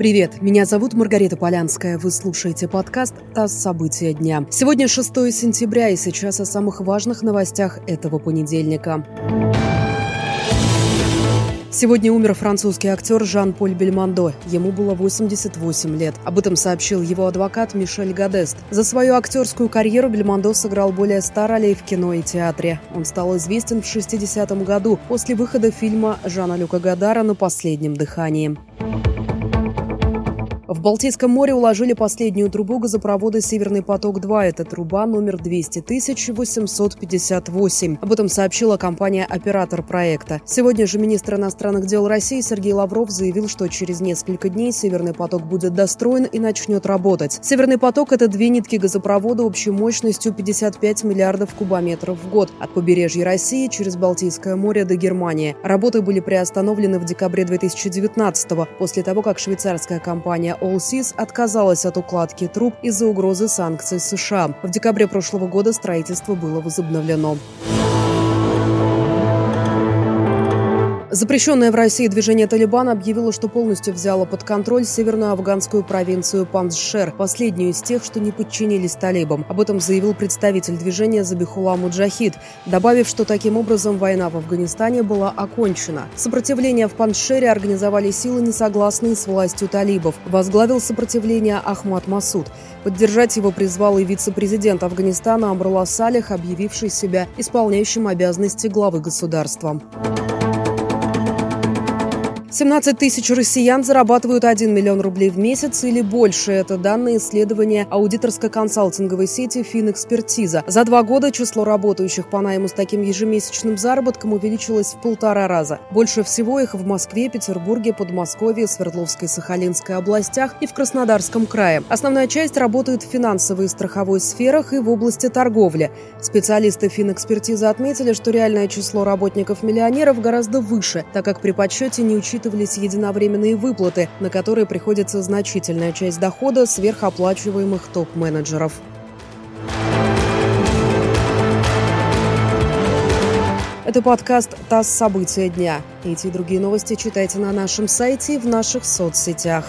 Привет, меня зовут Маргарита Полянская. Вы слушаете подкаст «ТАСС. События дня». Сегодня 6 сентября и сейчас о самых важных новостях этого понедельника. Сегодня умер французский актер Жан-Поль Бельмондо. Ему было 88 лет. Об этом сообщил его адвокат Мишель Гадест. За свою актерскую карьеру Бельмондо сыграл более 100 ролей в кино и театре. Он стал известен в 60-м году после выхода фильма Жана Люка Гадара «На последнем дыхании». В Балтийском море уложили последнюю трубу газопровода «Северный поток-2». Это труба номер 200 858. Об этом сообщила компания-оператор проекта. Сегодня же министр иностранных дел России Сергей Лавров заявил, что через несколько дней «Северный поток» будет достроен и начнет работать. «Северный поток» — это две нитки газопровода общей мощностью 55 миллиардов кубометров в год от побережья России через Балтийское море до Германии. Работы были приостановлены в декабре 2019 после того, как швейцарская компания Allseas отказалась от укладки труб из-за угрозы санкций США. В декабре прошлого года строительство было возобновлено. Запрещенное в России движение «Талибан» объявило, что полностью взяло под контроль северную афганскую провинцию Панджшер, последнюю из тех, что не подчинились талибам. Об этом заявил представитель движения Забихула Муджахид, добавив, что таким образом война в Афганистане была окончена. Сопротивление в Панджшере организовали силы, несогласные с властью талибов. Возглавил сопротивление Ахмад Масуд. Поддержать его призвал и вице-президент Афганистана Амрула Салих, объявивший себя исполняющим обязанности главы государства. 17 тысяч россиян зарабатывают 1 миллион рублей в месяц или больше. Это данные исследования аудиторско-консалтинговой сети «Финэкспертиза». За два года число работающих по найму с таким ежемесячным заработком увеличилось в полтора раза. Больше всего их в Москве, Петербурге, Подмосковье, Свердловской, Сахалинской областях и в Краснодарском крае. Основная часть работает в финансовой и страховой сферах и в области торговли. Специалисты «Финэкспертизы» отметили, что реальное число работников-миллионеров гораздо выше, так как при подсчете не учитывается учитывались единовременные выплаты, на которые приходится значительная часть дохода сверхоплачиваемых топ-менеджеров. Это подкаст «ТАСС. События дня». Эти и другие новости читайте на нашем сайте и в наших соцсетях.